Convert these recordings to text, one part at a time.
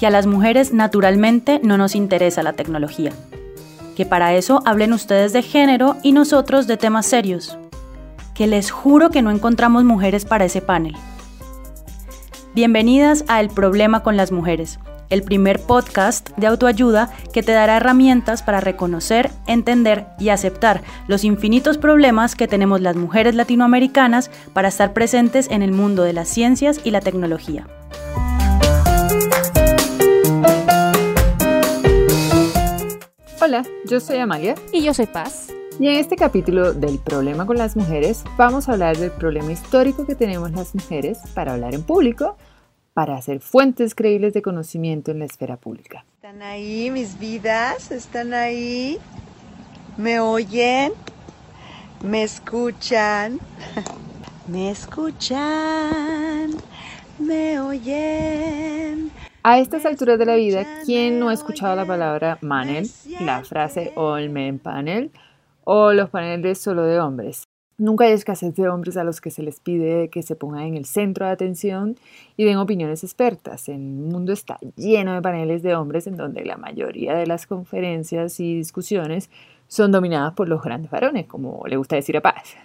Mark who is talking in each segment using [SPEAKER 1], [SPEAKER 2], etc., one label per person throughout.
[SPEAKER 1] que a las mujeres naturalmente no nos interesa la tecnología, que para eso hablen ustedes de género y nosotros de temas serios, que les juro que no encontramos mujeres para ese panel. Bienvenidas a El Problema con las Mujeres, el primer podcast de autoayuda que te dará herramientas para reconocer, entender y aceptar los infinitos problemas que tenemos las mujeres latinoamericanas para estar presentes en el mundo de las ciencias y la tecnología.
[SPEAKER 2] Hola, yo soy Amalia.
[SPEAKER 3] Y yo soy Paz.
[SPEAKER 2] Y en este capítulo del problema con las mujeres vamos a hablar del problema histórico que tenemos las mujeres para hablar en público para ser fuentes creíbles de conocimiento en la esfera pública.
[SPEAKER 4] ¿Están ahí mis vidas? ¿Están ahí? ¿Me oyen? ¿Me escuchan? ¿Me escuchan? ¿Me oyen?
[SPEAKER 2] A estas alturas de la vida, ¿quién no ha escuchado la palabra manel, la frase all men panel o los paneles solo de hombres? Nunca hay escasez de hombres a los que se les pide que se pongan en el centro de atención y den opiniones expertas. El mundo está lleno de paneles de hombres en donde la mayoría de las conferencias y discusiones son dominadas por los grandes varones, como le gusta decir a Paz.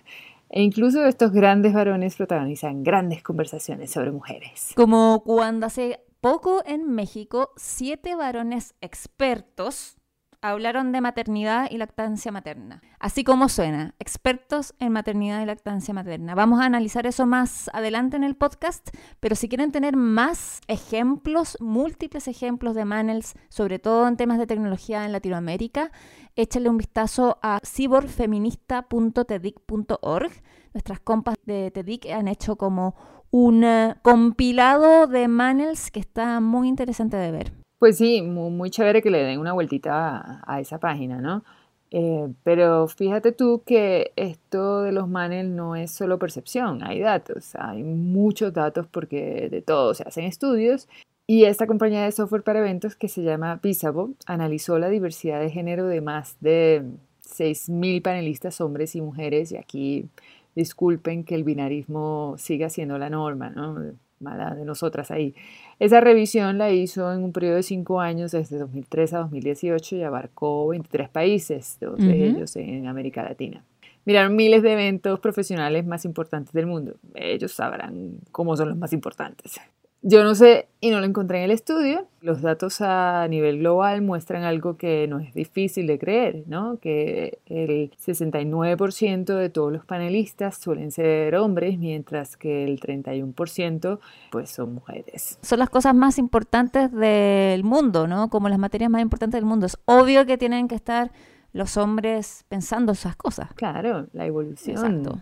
[SPEAKER 2] E incluso estos grandes varones protagonizan grandes conversaciones sobre mujeres.
[SPEAKER 3] Como cuando hace poco en México, siete varones expertos hablaron de maternidad y lactancia materna. Así como suena, expertos en maternidad y lactancia materna. Vamos a analizar eso más adelante en el podcast, pero si quieren tener más ejemplos, múltiples ejemplos de Manels, sobre todo en temas de tecnología en Latinoamérica, échale un vistazo a ciborfeminista.tedic.org. Nuestras compas de TEDIC han hecho como un eh, compilado de Manels que está muy interesante de ver.
[SPEAKER 2] Pues sí, muy, chévere que le den una vueltita a, esa página, ¿no? Eh, pero fíjate tú que esto de los manes no es solo percepción, hay datos, hay muchos datos porque de todo se hacen estudios y esta compañía de software para eventos que se llama Visable analizó la diversidad de género de más de 6.000 panelistas hombres y mujeres y aquí disculpen que el binarismo siga siendo la norma, ¿no? Mala de nosotras ahí. Esa revisión la hizo en un periodo de cinco años, desde 2003 a 2018, y abarcó 23 países, dos de ellos en América Latina. Miraron miles de eventos profesionales más importantes del mundo. Ellos sabrán cómo son los más importantes. Yo no sé y no lo encontré en el estudio. Los datos a nivel global muestran algo que no es difícil de creer, ¿no? Que el 69% de todos los panelistas suelen ser hombres, mientras que el 31% pues son mujeres.
[SPEAKER 3] Son las cosas más importantes del mundo, ¿no? Como las materias más importantes del mundo. Es obvio que tienen que estar los hombres pensando esas cosas.
[SPEAKER 2] Claro, la evolución. Exacto.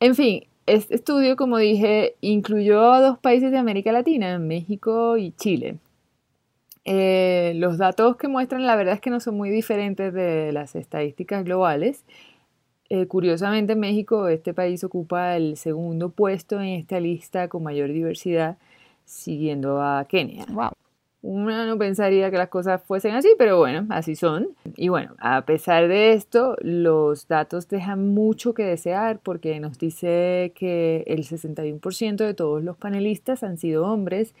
[SPEAKER 2] En fin, este estudio, como dije, incluyó a dos países de América Latina, México y Chile. Eh, los datos que muestran la verdad es que no son muy diferentes de las estadísticas globales. Eh, curiosamente, México, este país ocupa el segundo puesto en esta lista con mayor diversidad, siguiendo a Kenia.
[SPEAKER 3] Wow.
[SPEAKER 2] Uno no pensaría que las cosas fuesen así, pero bueno, así son. Y bueno, a pesar de esto, los datos dejan mucho que desear porque nos dice que el 61% de todos los panelistas han sido hombres,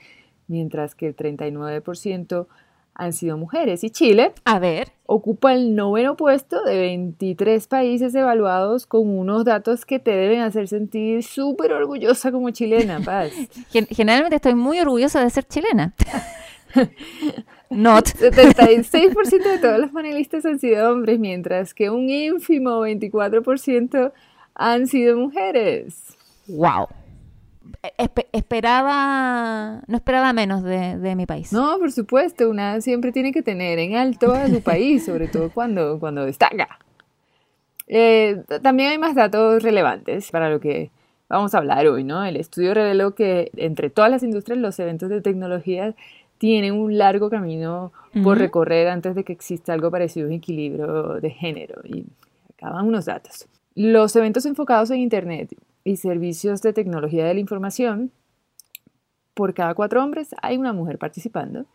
[SPEAKER 2] mientras que el 39% han sido mujeres. Y Chile,
[SPEAKER 3] a ver,
[SPEAKER 2] ocupa el noveno puesto de 23 países evaluados con unos datos que te deben hacer sentir súper orgullosa como chilena, Paz.
[SPEAKER 3] Generalmente estoy muy orgullosa de ser chilena. Not.
[SPEAKER 2] 76% de todos los panelistas han sido hombres, mientras que un ínfimo 24% han sido mujeres.
[SPEAKER 3] ¡Wow! esperaba, no esperaba menos de, mi país.
[SPEAKER 2] No, por supuesto, una siempre tiene que tener en alto a su país, sobre todo cuando, cuando destaca. Eh, también hay más datos relevantes para lo que vamos a hablar hoy, ¿no? El estudio reveló que entre todas las industrias los eventos de tecnología tienen un largo camino por recorrer antes de que exista algo parecido a un equilibrio de género. Y acaban unos datos. Los eventos enfocados en Internet y servicios de tecnología de la información, por cada cuatro hombres hay una mujer participando,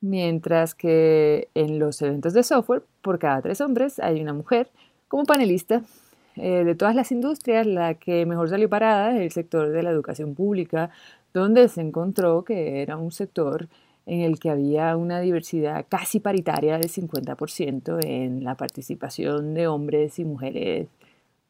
[SPEAKER 2] mientras que en los eventos de software, por cada tres hombres hay una mujer como panelista. Eh, de todas las industrias, la que mejor salió parada es el sector de la educación pública, donde se encontró que era un sector en el que había una diversidad casi paritaria del 50% en la participación de hombres y mujeres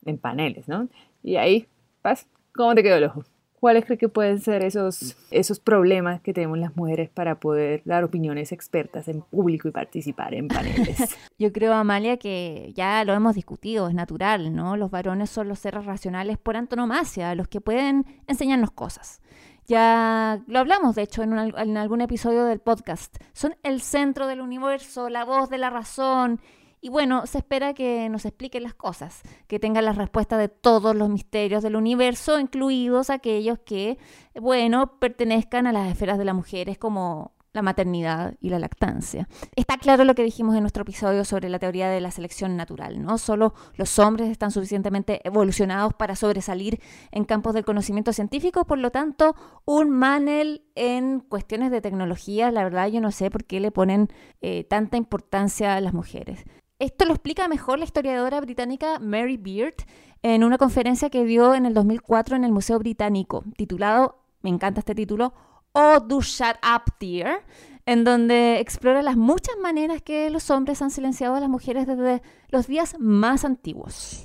[SPEAKER 2] en paneles, ¿no? Y ahí, Paz, ¿cómo te quedó el ojo? ¿Cuáles crees que pueden ser esos, esos problemas que tenemos las mujeres para poder dar opiniones expertas en público y participar en paneles?
[SPEAKER 3] Yo creo, Amalia, que ya lo hemos discutido, es natural, ¿no? Los varones son los seres racionales por antonomasia, los que pueden enseñarnos cosas. Ya lo hablamos, de hecho, en, en algún episodio del podcast. Son el centro del universo, la voz de la razón y bueno, se espera que nos expliquen las cosas, que tengan las respuestas de todos los misterios del universo, incluidos aquellos que, bueno, pertenezcan a las esferas de las mujeres como la maternidad y la lactancia. Está claro lo que dijimos en nuestro episodio sobre la teoría de la selección natural, ¿no? Solo los hombres están suficientemente evolucionados para sobresalir en campos del conocimiento científico, por lo tanto, un Manel en cuestiones de tecnología, la verdad yo no sé por qué le ponen eh, tanta importancia a las mujeres. Esto lo explica mejor la historiadora británica Mary Beard en una conferencia que dio en el 2004 en el Museo Británico, titulado, me encanta este título, Oh Do Shut Up Dear, en donde explora las muchas maneras que los hombres han silenciado a las mujeres desde los días más antiguos.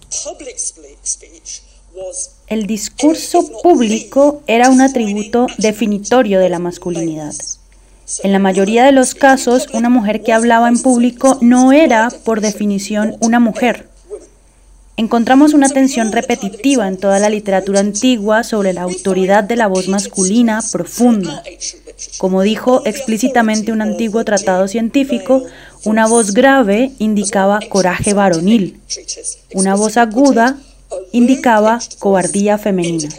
[SPEAKER 1] El discurso público era un atributo definitorio de la masculinidad. En la mayoría de los casos, una mujer que hablaba en público no era, por definición, una mujer. Encontramos una tensión repetitiva en toda la literatura antigua sobre la autoridad de la voz masculina profunda. Como dijo explícitamente un antiguo tratado científico, una voz grave indicaba coraje varonil, una voz aguda indicaba cobardía femenina.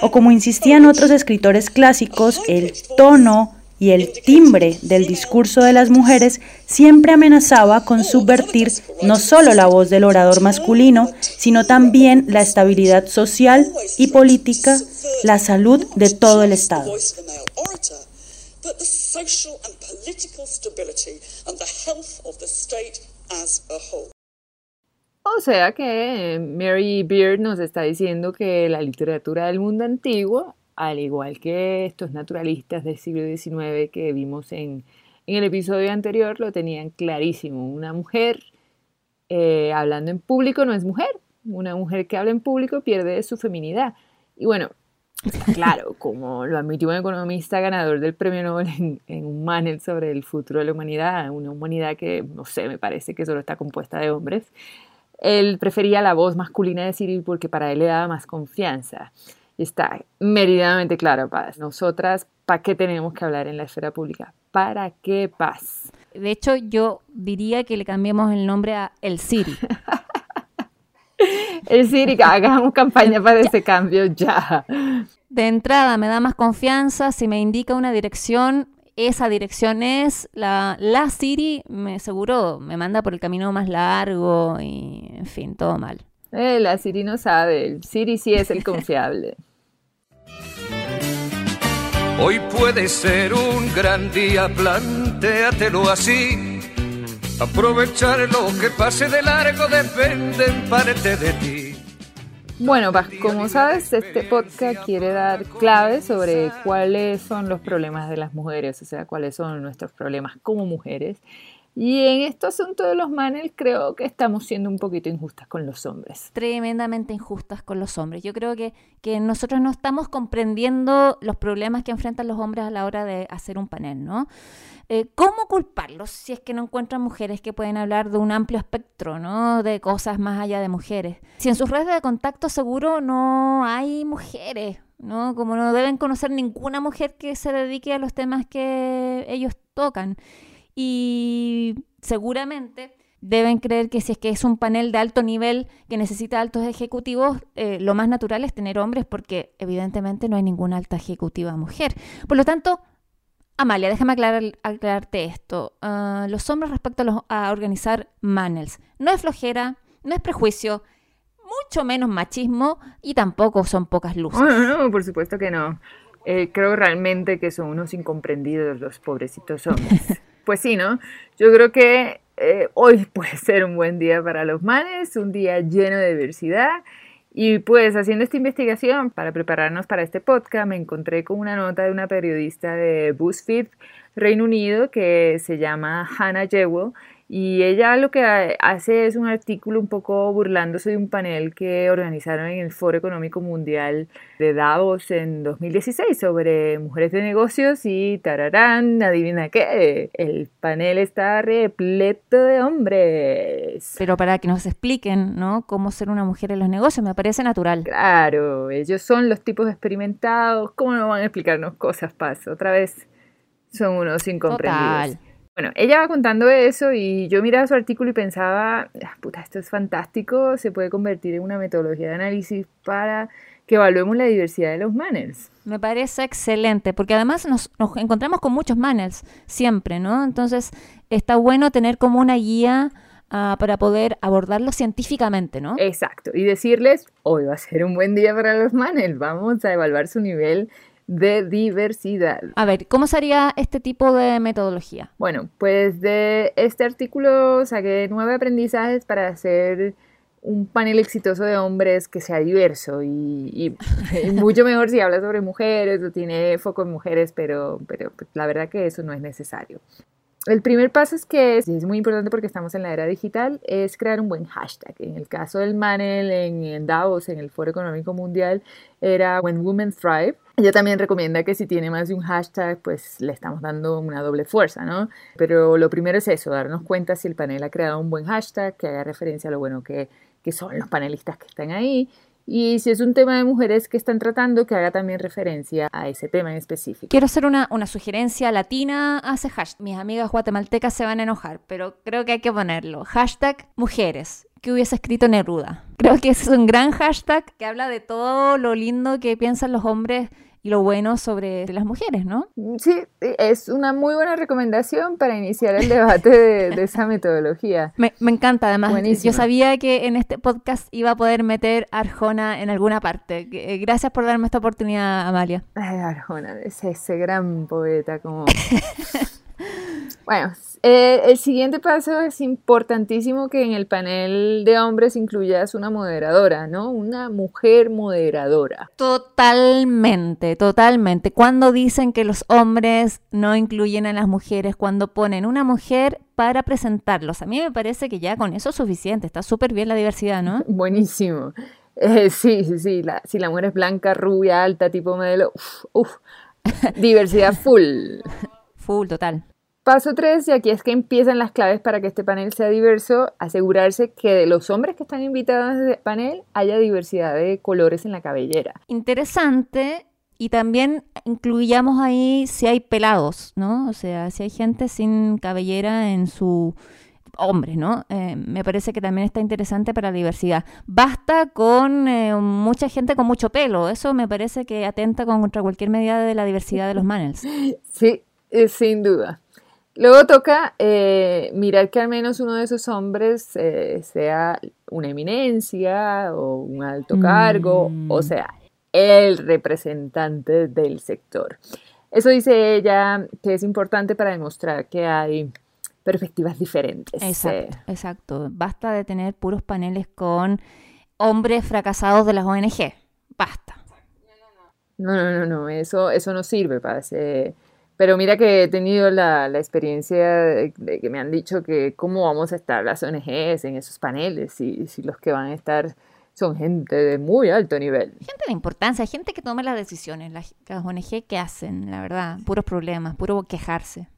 [SPEAKER 1] O como insistían otros escritores clásicos, el tono y el timbre del discurso de las mujeres siempre amenazaba con subvertir no solo la voz del orador masculino, sino también la estabilidad social y política, la salud de todo el Estado.
[SPEAKER 2] O sea que Mary Beard nos está diciendo que la literatura del mundo antiguo al igual que estos naturalistas del siglo XIX que vimos en, el episodio anterior, lo tenían clarísimo. Una mujer eh, hablando en público no es mujer. Una mujer que habla en público pierde su feminidad. Y bueno, claro, como lo admitió un economista ganador del premio Nobel en, en, un panel sobre el futuro de la humanidad, una humanidad que, no sé, me parece que solo está compuesta de hombres, él prefería la voz masculina de Cyril porque para él le daba más confianza está meridamente claro, Paz. Nosotras, ¿para qué tenemos que hablar en la esfera pública? ¿Para qué Paz?
[SPEAKER 3] De hecho, yo diría que le cambiemos el nombre a El Siri.
[SPEAKER 2] el Siri, hagamos campaña para ese cambio ya.
[SPEAKER 3] De entrada, me da más confianza. Si me indica una dirección, esa dirección es la, la Siri, me seguro, me manda por el camino más largo y, en fin, todo mal.
[SPEAKER 2] Eh, la Siri no sabe, el Siri sí es el confiable.
[SPEAKER 5] Hoy puede ser un gran día, plantéatelo así. Aprovechar lo que pase de largo depende en parte de ti.
[SPEAKER 2] Bueno, como sabes, este podcast quiere dar claves sobre cuáles son los problemas de las mujeres, o sea, cuáles son nuestros problemas como mujeres y en este asunto de los manes creo que estamos siendo un poquito injustas con los hombres.
[SPEAKER 3] Tremendamente injustas con los hombres. Yo creo que, que nosotros no estamos comprendiendo los problemas que enfrentan los hombres a la hora de hacer un panel, ¿no? Eh, ¿Cómo culparlos si es que no encuentran mujeres que pueden hablar de un amplio espectro, ¿no? De cosas más allá de mujeres. Si en sus redes de contacto seguro no hay mujeres, ¿no? Como no deben conocer ninguna mujer que se dedique a los temas que ellos tocan y seguramente deben creer que si es que es un panel de alto nivel que necesita altos ejecutivos, eh, lo más natural es tener hombres porque evidentemente no hay ninguna alta ejecutiva mujer. Por lo tanto, Amalia, déjame aclararte esto. Ah, los hombres respecto a, organizar manels no es flojera, no es prejuicio, mucho menos machismo y tampoco son pocas luces.
[SPEAKER 2] No, no, por supuesto que no. Eh, creo realmente que son unos incomprendidos los pobrecitos hombres. pues sí, ¿no? Yo creo que eh, hoy puede ser un buen día para los manes, un día lleno de diversidad Y pues haciendo esta investigación para prepararnos para este podcast me encontré con una nota de una periodista de BuzzFeed Reino Unido que se llama Hannah Jewell y ella lo que hace es un artículo un poco burlándose de un panel que organizaron en el Foro Económico Mundial de Davos en 2016 sobre mujeres de negocios y tararán, adivina qué, el panel está repleto de hombres.
[SPEAKER 3] Pero para que nos expliquen, ¿no? Cómo ser una mujer en los negocios, me parece natural.
[SPEAKER 2] Claro, ellos son los tipos experimentados, ¿cómo no van a explicarnos cosas, Paz? Otra vez son unos incomprendidos.
[SPEAKER 3] Total.
[SPEAKER 2] Bueno, ella va contando eso y yo miraba su artículo y pensaba, ah, puta, esto es fantástico, se puede convertir en una metodología de análisis para que evaluemos la diversidad de los manners.
[SPEAKER 3] Me parece excelente, porque además nos, nos encontramos con muchos manners siempre, ¿no? Entonces está bueno tener como una guía ah, para poder abordarlo científicamente, ¿no?
[SPEAKER 2] Exacto, y decirles, hoy va a ser un buen día para los manners, vamos a evaluar su nivel de diversidad.
[SPEAKER 3] A ver, ¿cómo sería este tipo de metodología?
[SPEAKER 2] Bueno, pues de este artículo saqué nueve aprendizajes para hacer un panel exitoso de hombres que sea diverso y, y- y mucho mejor si habla sobre mujeres o tiene foco en mujeres, pero, pero pues, la verdad que eso no es necesario. El primer paso es que es, es muy importante porque estamos en la era digital, es crear un buen hashtag. En el caso del Manel en, en Davos, en el Foro Económico Mundial, era When Women Thrive. Ella también recomienda que si tiene más de un hashtag, pues le estamos dando una doble fuerza, ¿no? Pero lo primero es eso, darnos cuenta si el panel ha creado un buen hashtag, que haga referencia a lo bueno que, que son los panelistas que están ahí. Y si es un tema de mujeres que están tratando, que haga también referencia a ese tema en específico.
[SPEAKER 3] Quiero hacer una, una sugerencia latina a ese hashtag. Mis amigas guatemaltecas se van a enojar, pero creo que hay que ponerlo. Hashtag mujeres, que hubiese escrito Neruda. Creo que es un gran hashtag que habla de todo lo lindo que piensan los hombres y lo bueno sobre las mujeres, ¿no?
[SPEAKER 2] Sí, es una muy buena recomendación para iniciar el debate de, de esa metodología.
[SPEAKER 3] Me, me encanta, además.
[SPEAKER 2] Buenísima.
[SPEAKER 3] Yo sabía que en este podcast iba a poder meter a Arjona en alguna parte. Eh, Gracias por darme esta oportunidad, Amalia.
[SPEAKER 2] Ay, Arjona, es ese gran poeta como... Bueno, eh, el siguiente paso es importantísimo que en el panel de hombres incluyas una moderadora, ¿no? Una mujer moderadora.
[SPEAKER 3] Totalmente, totalmente. Cuando dicen que los hombres no incluyen a las mujeres, cuando ponen una mujer para presentarlos, a mí me parece que ya con eso es suficiente. Está súper bien la diversidad, ¿no?
[SPEAKER 2] Buenísimo. Eh, sí, sí, sí. La, si la mujer es blanca, rubia, alta, tipo modelo. Diversidad full.
[SPEAKER 3] Full, total.
[SPEAKER 2] Paso 3, y aquí es que empiezan las claves para que este panel sea diverso, asegurarse que de los hombres que están invitados a este panel haya diversidad de colores en la cabellera.
[SPEAKER 3] Interesante. Y también incluyamos ahí si hay pelados, ¿no? O sea, si hay gente sin cabellera en su hombres, ¿no? Eh, me parece que también está interesante para la diversidad. Basta con eh, mucha gente con mucho pelo. Eso me parece que atenta contra cualquier medida de la diversidad de los manels.
[SPEAKER 2] Sí, eh, sin duda. Luego toca eh, mirar que al menos uno de esos hombres eh, sea una eminencia o un alto cargo,
[SPEAKER 3] Mm.
[SPEAKER 2] o sea, el representante del sector. Eso dice ella que es importante para demostrar que hay perspectivas diferentes.
[SPEAKER 3] Exacto,
[SPEAKER 2] Eh,
[SPEAKER 3] exacto. Basta de tener puros paneles con hombres fracasados de las ONG. Basta.
[SPEAKER 2] No, no, no, no, eso, eso no sirve, Paz. eh, pero mira que he tenido la, la experiencia de, de que me han dicho que cómo vamos a estar las ONGs en esos paneles si, si los que van a estar son gente de muy alto nivel.
[SPEAKER 3] Gente de importancia, gente que toma las decisiones, las, las ONG que hacen, la verdad, puros problemas, puro quejarse.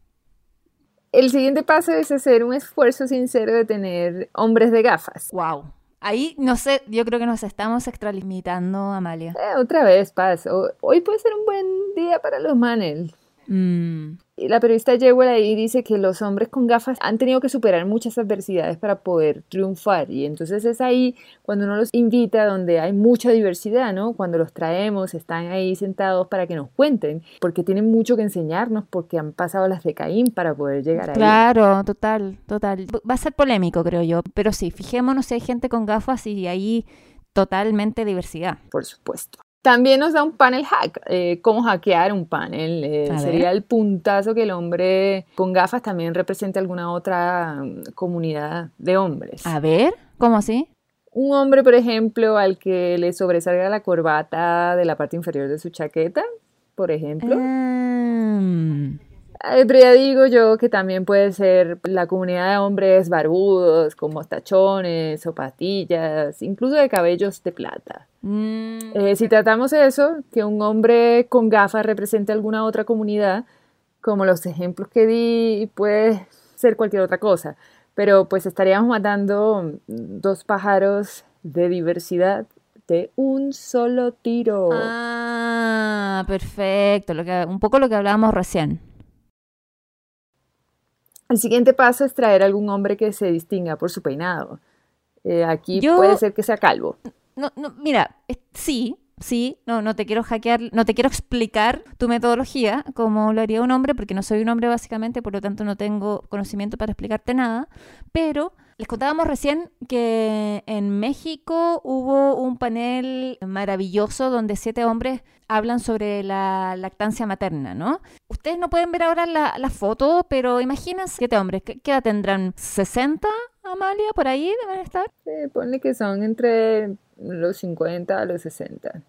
[SPEAKER 2] El siguiente paso es hacer un esfuerzo sincero de tener hombres de gafas.
[SPEAKER 3] Wow. Ahí, no sé, yo creo que nos estamos extralimitando, Amalia.
[SPEAKER 2] Eh, otra vez, Paz, ho- hoy puede ser un buen día para los manes.
[SPEAKER 3] Mm,
[SPEAKER 2] la periodista Jewel ahí dice que los hombres con gafas han tenido que superar muchas adversidades para poder triunfar y entonces es ahí cuando uno los invita donde hay mucha diversidad, ¿no? Cuando los traemos, están ahí sentados para que nos cuenten, porque tienen mucho que enseñarnos, porque han pasado las de Caín para poder llegar ahí.
[SPEAKER 3] Claro, total, total. Va a ser polémico, creo yo, pero sí, fijémonos si hay gente con gafas y ahí totalmente diversidad.
[SPEAKER 2] Por supuesto. También nos da un panel hack, eh, cómo hackear un panel. eh, sería el puntazo que el hombre con gafas también represente alguna otra mm, comunidad de hombres.
[SPEAKER 3] A ver, ¿cómo así?
[SPEAKER 2] Un hombre, por ejemplo, al que le sobresalga la corbata de la parte inferior de su chaqueta, por ejemplo.
[SPEAKER 3] Mm.
[SPEAKER 2] Pero ya digo yo que también puede ser la comunidad de hombres barbudos, con mostachones o patillas, incluso de cabellos de plata.
[SPEAKER 3] Mm.
[SPEAKER 2] Eh, si tratamos eso, que un hombre con gafas represente alguna otra comunidad, como los ejemplos que di, puede ser cualquier otra cosa. Pero pues estaríamos matando dos pájaros de diversidad de un solo tiro.
[SPEAKER 3] Ah, perfecto. Lo que, un poco lo que hablábamos recién.
[SPEAKER 2] El siguiente paso es traer algún hombre que se distinga por su peinado. Eh, aquí
[SPEAKER 3] Yo-
[SPEAKER 2] puede ser que sea calvo.
[SPEAKER 3] No, no, mira, sí, sí, no, no te quiero hackear, no te quiero explicar tu metodología como lo haría un hombre, porque no soy un hombre básicamente, por lo tanto no tengo conocimiento para explicarte nada, pero les contábamos recién que en México hubo un panel maravilloso donde siete hombres hablan sobre la lactancia materna, ¿no? Ustedes no pueden ver ahora la, la foto, pero imagínense siete hombres, ¿qué, edad tendrán? ¿60, Amalia? ¿Por ahí deben estar?
[SPEAKER 2] Eh, ponle que son entre los 50 a los 60.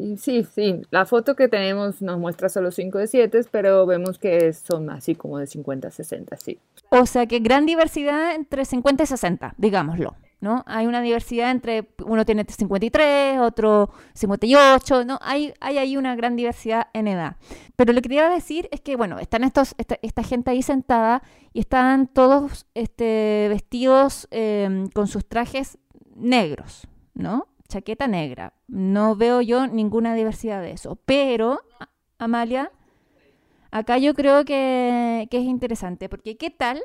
[SPEAKER 2] Y sí, sí, la foto que tenemos nos muestra solo 5 de 7, pero vemos que son así como de 50 a 60, sí.
[SPEAKER 3] O sea que gran diversidad entre 50 y 60, digámoslo, ¿no? Hay una diversidad entre, uno tiene 53, otro 58, ¿no? Hay, hay ahí una gran diversidad en edad. Pero lo que quería decir es que, bueno, están estos, esta, gente ahí sentada y están todos este, vestidos eh, con sus trajes negros, ¿no? Chaqueta negra. No veo yo ninguna diversidad de eso. Pero, Amalia, acá yo creo que, que es interesante, porque ¿qué tal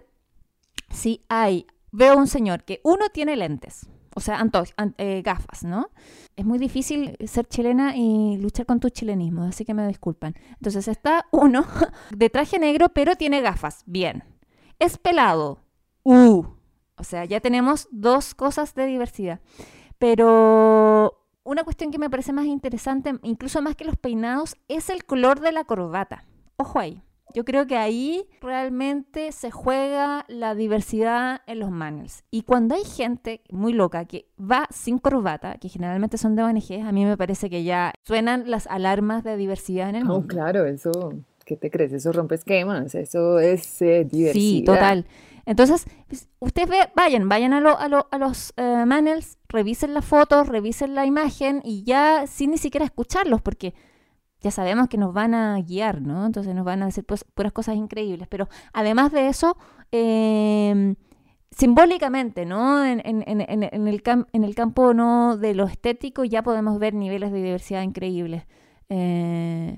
[SPEAKER 3] si hay, veo un señor que uno tiene lentes, o sea, eh, gafas, ¿no? Es muy difícil ser chilena y luchar con tu chilenismo, así que me disculpan. Entonces está uno de traje negro, pero tiene gafas, bien. Es pelado, uh. O sea, ya tenemos dos cosas de diversidad. Pero una cuestión que me parece más interesante, incluso más que los peinados, es el color de la corbata. Ojo ahí. Yo creo que ahí realmente se juega la diversidad en los manuals. Y cuando hay gente muy loca que va sin corbata, que generalmente son de ONG, a mí me parece que ya suenan las alarmas de diversidad en el
[SPEAKER 2] Oh,
[SPEAKER 3] mundo.
[SPEAKER 2] claro, eso, ¿qué te crees? Eso rompe esquemas, eso es eh, diversidad.
[SPEAKER 3] Sí, total. Entonces, pues, ustedes ve- vayan, vayan a, lo- a lo- a los eh, manuals, revisen las fotos, revisen la imagen y ya sin ni siquiera escucharlos, porque ya sabemos que nos van a guiar, ¿no? Entonces nos van a decir pues, puras cosas increíbles. Pero además de eso, eh, simbólicamente, ¿no? En, el campo ¿no? de lo estético ya podemos ver niveles de diversidad increíbles. eh,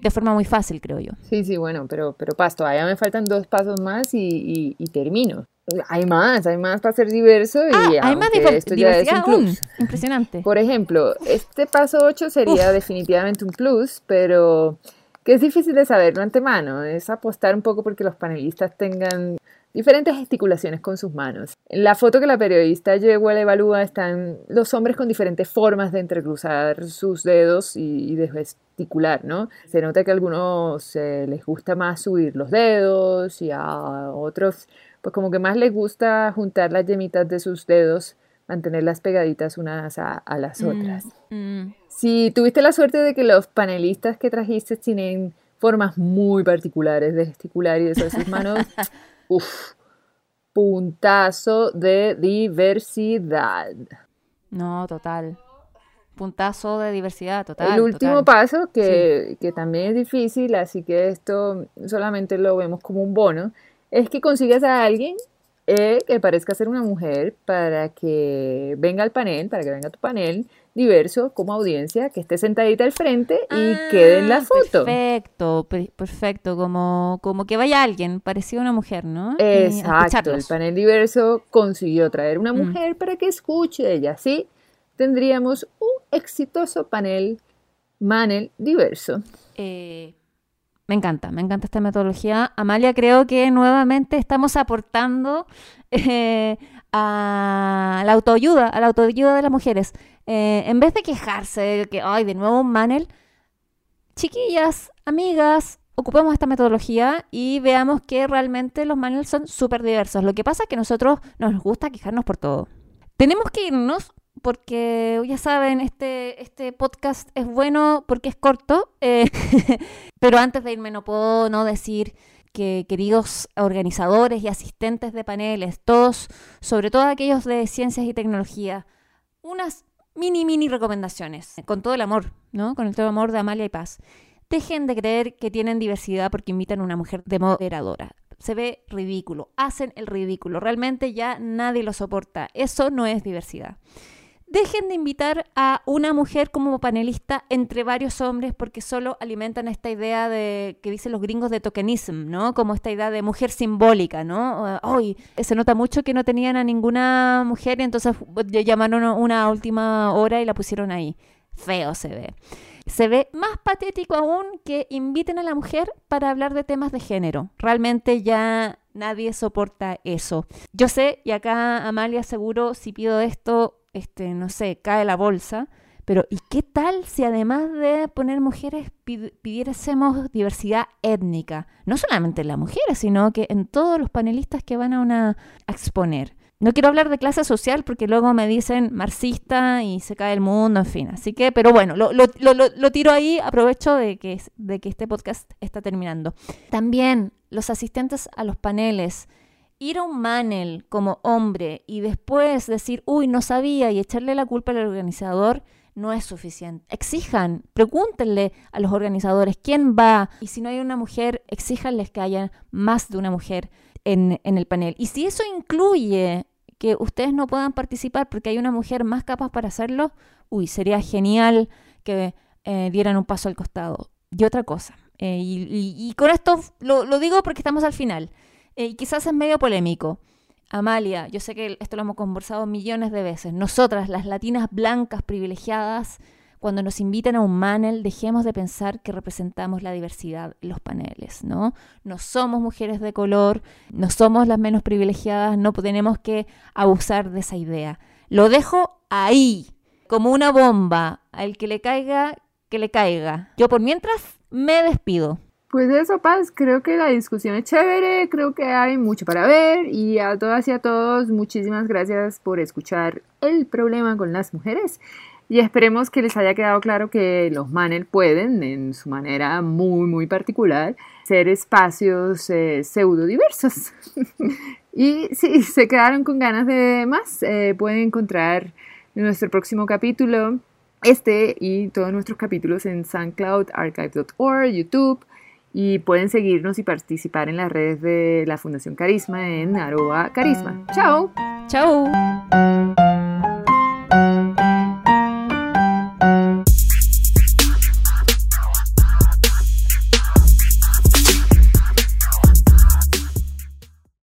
[SPEAKER 3] de forma muy fácil, creo yo.
[SPEAKER 2] Sí, sí, bueno, pero, pero Paz, todavía me faltan dos pasos más y termino. Hay más, hay más para ser diverso y
[SPEAKER 3] Ah, hay más
[SPEAKER 2] esto ya es un plus.
[SPEAKER 3] Impresionante.
[SPEAKER 2] Por ejemplo, este paso 8 sería definitivamente un plus, pero que es difícil de saber de antemano. Es apostar un poco porque los panelistas tengan diferentes gesticulaciones con sus manos. En la foto que la periodista Yewell evalúa están los hombres con diferentes formas de entrecruzar sus dedos y, y de gesticular, ¿no? Se nota que a algunos eh, les gusta más subir los dedos y a otros pues como que más les gusta juntar las yemitas de sus dedos, mantenerlas pegaditas unas a, a las otras.
[SPEAKER 3] Mm.
[SPEAKER 2] Si tuviste la suerte de que los panelistas que trajiste tienen formas muy particulares de gesticular y de usar sus manos, uff, puntazo de diversidad.
[SPEAKER 3] No, total. Puntazo de diversidad, total.
[SPEAKER 2] El último
[SPEAKER 3] total.
[SPEAKER 2] paso, que, que también es difícil, así que esto solamente lo vemos como un bono, es que consigas a alguien eh, que parezca ser una mujer para que venga al panel, para que venga a tu panel diverso como audiencia, que esté sentadita al frente y
[SPEAKER 3] Ah,
[SPEAKER 2] quede en la foto.
[SPEAKER 3] Perfecto, per- perfecto. Como, como que vaya alguien, parecía una mujer, ¿no? A
[SPEAKER 2] Exacto, el panel diverso consiguió traer una
[SPEAKER 3] Mm.
[SPEAKER 2] mujer para que escuche ella, así tendríamos un exitoso panel, manel diverso.
[SPEAKER 3] Eh, me encanta, me encanta esta metodología. Amalia, creo que nuevamente estamos aportando eh, a la autoayuda, a la autoayuda de las mujeres. Eh, en vez de quejarse de que, ay, de nuevo un manel, chiquillas, amigas, ocupemos esta metodología y veamos que realmente los manuals son súper diversos. Lo que pasa es que nosotros nos gusta quejarnos por todo. Tenemos que irnos porque ya saben, este, este podcast es bueno porque es corto, eh, pero antes de irme no puedo no decir que queridos organizadores y asistentes de paneles, todos, sobre todo aquellos de ciencias y tecnología, unas mini, mini recomendaciones, con todo el amor, ¿no? Con el todo el amor de Amalia y Paz. Dejen de creer que tienen diversidad porque invitan a una mujer de moderadora. Se ve ridículo, hacen el ridículo, realmente ya nadie lo soporta. Eso no es diversidad dejen de invitar a una mujer como panelista entre varios hombres porque solo alimentan esta idea de que dicen los gringos de tokenism, ¿no? Como esta idea de mujer simbólica, ¿no? Hoy se nota mucho que no tenían a ninguna mujer y entonces llamaron una última hora y la pusieron ahí. Feo se ve. Se ve más patético aún que inviten a la mujer para hablar de temas de género. Realmente ya nadie soporta eso. Yo sé, y acá Amalia seguro, si pido esto, este, no sé, cae la bolsa. Pero ¿y qué tal si además de poner mujeres pidiésemos diversidad étnica? No solamente en las mujeres, sino que en todos los panelistas que van a, una, exponer. No quiero hablar de clase social porque luego me dicen marxista y se cae el mundo, en fin. Así que, pero bueno, lo, lo, lo, lo tiro ahí, aprovecho de que, de que este podcast está terminando. También los asistentes a los paneles, ir a un manel como hombre y después decir, uy, no sabía y echarle la culpa al organizador, no es suficiente. Exijan, pregúntenle a los organizadores quién va y si no hay una mujer, exíjanles que haya más de una mujer en, el panel. Y si eso incluye que ustedes no puedan participar porque hay una mujer más capaz para hacerlo, uy, sería genial que eh, dieran un paso al costado. Y otra cosa, eh, y, con esto lo digo porque estamos al final. Y quizás es medio polémico. Amalia, yo sé que esto lo hemos conversado millones de veces. Nosotras, las latinas blancas privilegiadas, cuando nos invitan a un panel, dejemos de pensar que representamos la diversidad en los paneles, ¿no? No somos mujeres de color, no somos las menos privilegiadas, no tenemos que abusar de esa idea. Lo dejo ahí, como una bomba. Al que le caiga, que le caiga. Yo por mientras me despido.
[SPEAKER 2] Pues eso, Paz, creo que la discusión es chévere, creo que hay mucho para ver y a todas y a todos muchísimas gracias por escuchar el problema con las mujeres y esperemos que les haya quedado claro que los Manel pueden, en su manera muy, muy particular, ser espacios eh, pseudo diversos. y si se quedaron con ganas de más, eh, pueden encontrar nuestro próximo capítulo, este y todos nuestros capítulos en SoundCloud, archive.org, YouTube y pueden seguirnos y participar en las redes de la Fundación Carisma en arroba carisma. ¡Chao!
[SPEAKER 3] ¡Chao!